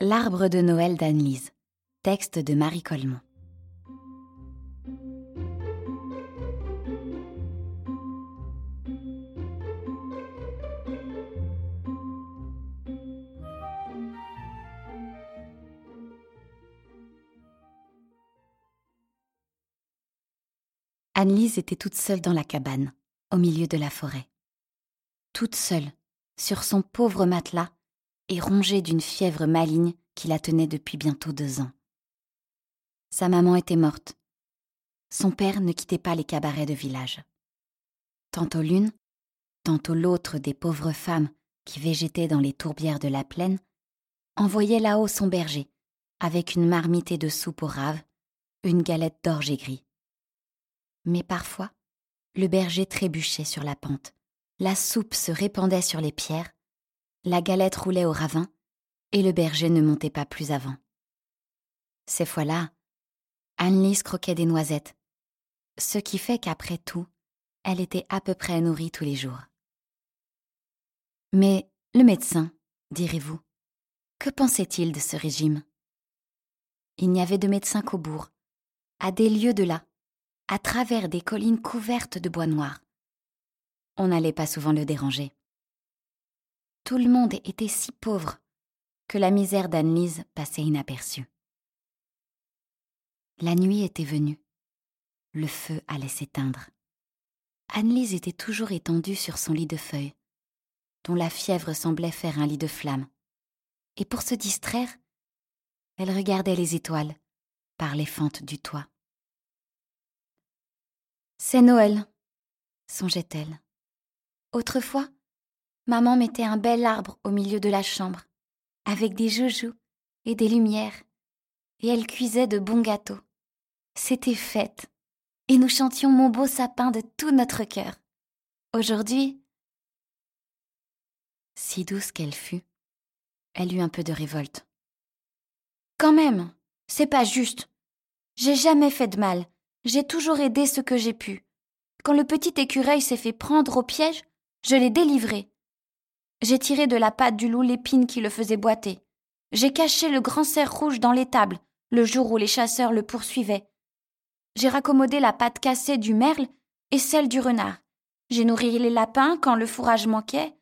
L'arbre de Noël d'Anne-Lise. Texte de Marie Coleman. Anne-Lise était toute seule dans la cabane, au milieu de la forêt. Toute seule, sur son pauvre matelas, et rongée d'une fièvre maligne qui la tenait depuis bientôt deux ans. Sa maman était morte. Son père ne quittait pas les cabarets de village. Tantôt l'une, tantôt l'autre des pauvres femmes qui végétaient dans les tourbières de la plaine envoyait là-haut son berger, avec une marmite de soupe au rave, une galette d'orge gris. Mais parfois, le berger trébuchait sur la pente, la soupe se répandait sur les pierres, la galette roulait au ravin, et le berger ne montait pas plus avant. Ces fois-là, Anne-Lise croquait des noisettes, ce qui fait qu'après tout, elle était à peu près nourrie tous les jours. Mais le médecin, direz-vous, que pensait-il de ce régime? Il n'y avait de médecin qu'au bourg, à des lieues de là, à travers des collines couvertes de bois noir. On n'allait pas souvent le déranger. Tout le monde était si pauvre que la misère d'Anne-Lise passait inaperçue. La nuit était venue. Le feu allait s'éteindre. Anne-Lise était toujours étendue sur son lit de feuilles, dont la fièvre semblait faire un lit de flammes. Et pour se distraire, elle regardait les étoiles par les fentes du toit. C'est Noël, songeait-elle. Autrefois, maman mettait un bel arbre au milieu de la chambre, avec des joujoux et des lumières, et elle cuisait de bons gâteaux. C'était fête, et nous chantions mon beau sapin de tout notre cœur. Aujourd'hui, si douce qu'elle fut, elle eut un peu de révolte. Quand même, c'est pas juste. J'ai jamais fait de mal. J'ai toujours aidé ce que j'ai pu. Quand le petit écureuil s'est fait prendre au piège, je l'ai délivré. J'ai tiré de la patte du loup l'épine qui le faisait boiter. J'ai caché le grand cerf rouge dans l'étable, le jour où les chasseurs le poursuivaient. J'ai raccommodé la patte cassée du merle et celle du renard. J'ai nourri les lapins quand le fourrage manquait.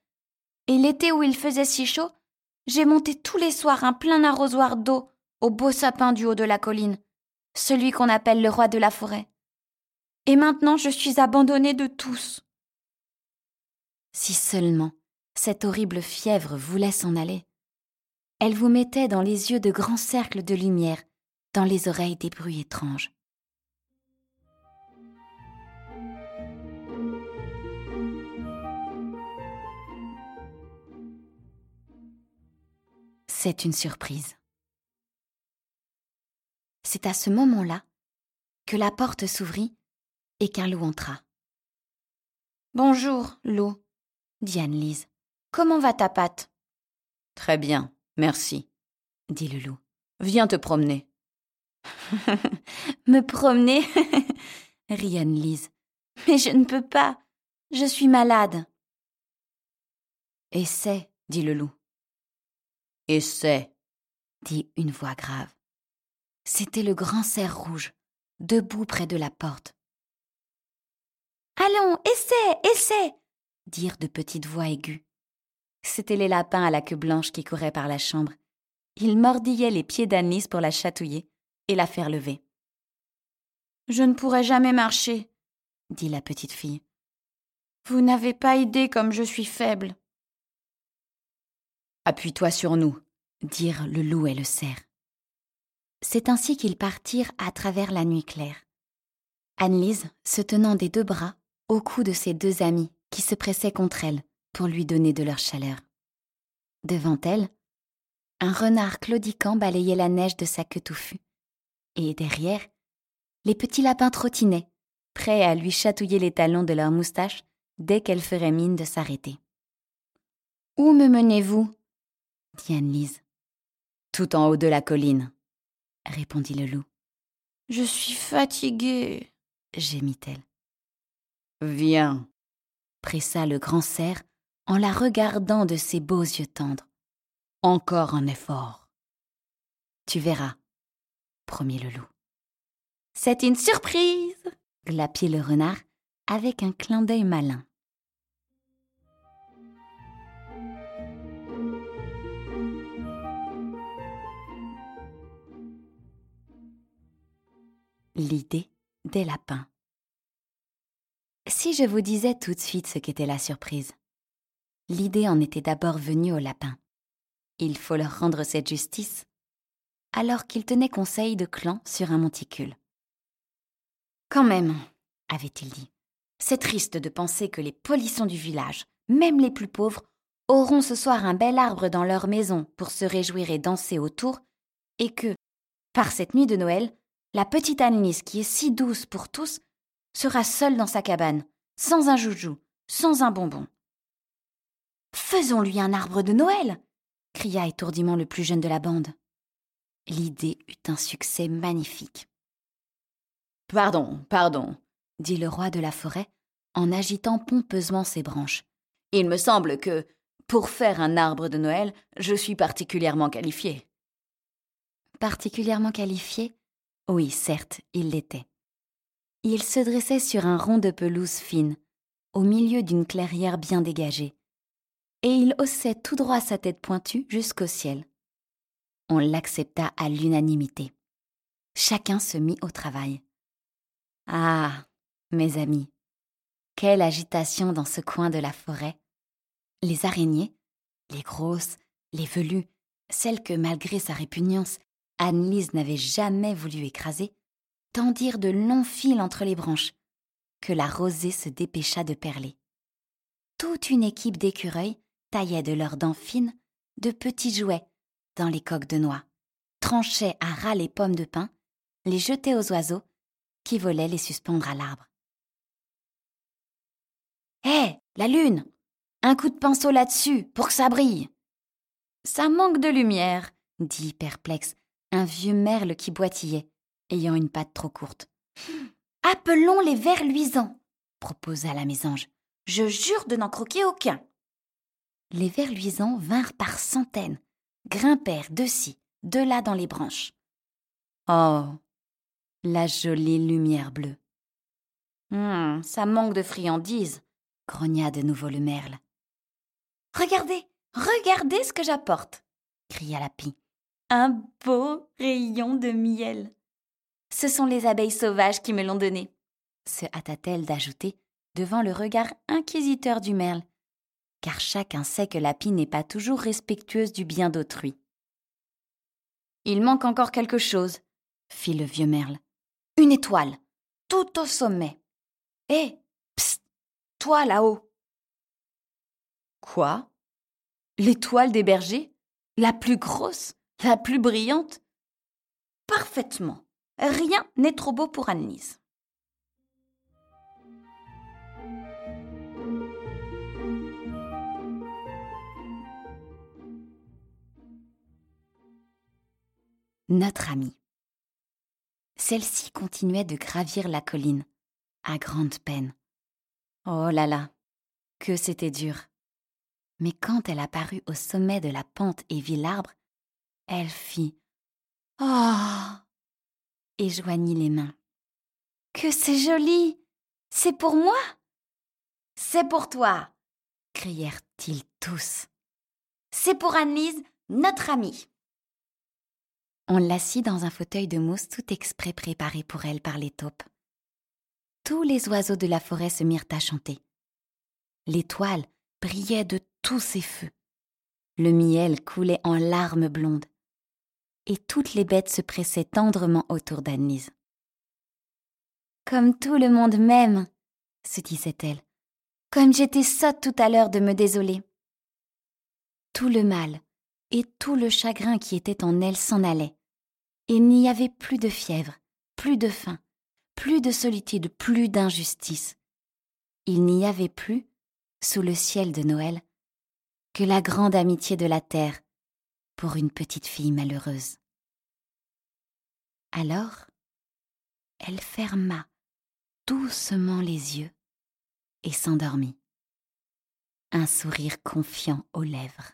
Et l'été où il faisait si chaud, j'ai monté tous les soirs un plein arrosoir d'eau au beau sapin du haut de la colline, celui qu'on appelle le roi de la forêt. Et maintenant je suis abandonnée de tous. Si seulement cette horrible fièvre voulait s'en aller. Elle vous mettait dans les yeux de grands cercles de lumière, dans les oreilles des bruits étranges. C'est une surprise. C'est à ce moment-là que la porte s'ouvrit et qu'un loup entra. Bonjour, loup, dit Anne-Lise. Comment va ta patte Très bien, merci, dit le loup. Viens te promener. Me promener? Rit Anne-Lise. Mais je ne peux pas. Je suis malade. Essaie, dit le loup. Essaie, dit une voix grave. C'était le grand cerf rouge, debout près de la porte. Allons, essaie, essaie dirent de petites voix aiguës. C'étaient les lapins à la queue blanche qui couraient par la chambre. Ils mordillaient les pieds d'Anne-Lise pour la chatouiller et la faire lever. Je ne pourrai jamais marcher, dit la petite fille. Vous n'avez pas idée comme je suis faible. Appuie-toi sur nous, dirent le loup et le cerf. C'est ainsi qu'ils partirent à travers la nuit claire. Anne-Lise, se tenant des deux bras, au cou de ses deux amis qui se pressaient contre elle, pour lui donner de leur chaleur. Devant elle, un renard claudiquant balayait la neige de sa queue touffue. Et derrière, les petits lapins trottinaient, prêts à lui chatouiller les talons de leurs moustaches dès qu'elle ferait mine de s'arrêter. Où me menez-vous? dit Anne-Lise. Tout en haut de la colline, répondit le loup. Je suis fatiguée, gémit-elle. Viens, pressa le grand cerf en la regardant de ses beaux yeux tendres. Encore un effort. Tu verras, promit le loup. C'est une surprise, glapit le renard avec un clin d'œil malin. L'idée des lapins. Si je vous disais tout de suite ce qu'était la surprise. L'idée en était d'abord venue aux lapins. Il faut leur rendre cette justice, alors qu'ils tenaient conseil de clan sur un monticule. Quand même, avait-il dit, c'est triste de penser que les polissons du village, même les plus pauvres, auront ce soir un bel arbre dans leur maison pour se réjouir et danser autour, et que, par cette nuit de Noël, la petite Annelise, qui est si douce pour tous, sera seule dans sa cabane, sans un joujou, sans un bonbon. Faisons-lui un arbre de Noël cria étourdiment le plus jeune de la bande. L'idée eut un succès magnifique. Pardon, pardon, dit le roi de la forêt en agitant pompeusement ses branches. Il me semble que, pour faire un arbre de Noël, je suis particulièrement qualifié. Particulièrement qualifié? Oui, certes, il l'était. Il se dressait sur un rond de pelouse fine, au milieu d'une clairière bien dégagée, et il haussait tout droit sa tête pointue jusqu'au ciel. On l'accepta à l'unanimité. Chacun se mit au travail. Ah, mes amis, quelle agitation dans ce coin de la forêt. Les araignées, les grosses, les velues, celles que, malgré sa répugnance, Anne-Lise n'avait jamais voulu écraser, tendirent de longs fils entre les branches, que la rosée se dépêcha de perler. Toute une équipe d'écureuils taillait de leurs dents fines de petits jouets dans les coques de noix, tranchait à ras les pommes de pin, les jetait aux oiseaux, qui volaient les suspendre à l'arbre. Hé, la lune Un coup de pinceau là-dessus, pour que ça brille Ça manque de lumière, dit perplexe un vieux merle qui boitillait, ayant une patte trop courte. Appelons les vers luisants, proposa la mésange. Je jure de n'en croquer aucun. Les vers luisants vinrent par centaines, grimpèrent de ci, de là dans les branches. Oh, la jolie lumière bleue. Hum, ça manque de friandises, grogna de nouveau le merle. Regardez, regardez ce que j'apporte, cria la pie un beau rayon de miel. Ce sont les abeilles sauvages qui me l'ont donné, se hâta-t-elle d'ajouter devant le regard inquisiteur du merle, car chacun sait que la pie n'est pas toujours respectueuse du bien d'autrui. Il manque encore quelque chose, fit le vieux merle. Une étoile, tout au sommet. Hé, psst, toi là-haut. Quoi? L'étoile des bergers? La plus grosse? La plus brillante? Parfaitement. Rien n'est trop beau pour Annelise. Notre amie. Celle-ci continuait de gravir la colline, à grande peine. Oh là là, que c'était dur. Mais quand elle apparut au sommet de la pente et vit l'arbre, elle fit Oh et joignit les mains. Que c'est joli C'est pour moi C'est pour toi crièrent-ils tous. C'est pour Annelise, notre amie. On l'assit dans un fauteuil de mousse tout exprès préparé pour elle par les taupes. Tous les oiseaux de la forêt se mirent à chanter. L'étoile brillait de tous ses feux. Le miel coulait en larmes blondes et toutes les bêtes se pressaient tendrement autour d'Annelise. Comme tout le monde m'aime, se disait-elle, comme j'étais sotte tout à l'heure de me désoler. Tout le mal et tout le chagrin qui était en elle s'en allait. Il n'y avait plus de fièvre, plus de faim, plus de solitude, plus d'injustice. Il n'y avait plus, sous le ciel de Noël, que la grande amitié de la terre pour une petite fille malheureuse. Alors, elle ferma doucement les yeux et s'endormit, un sourire confiant aux lèvres.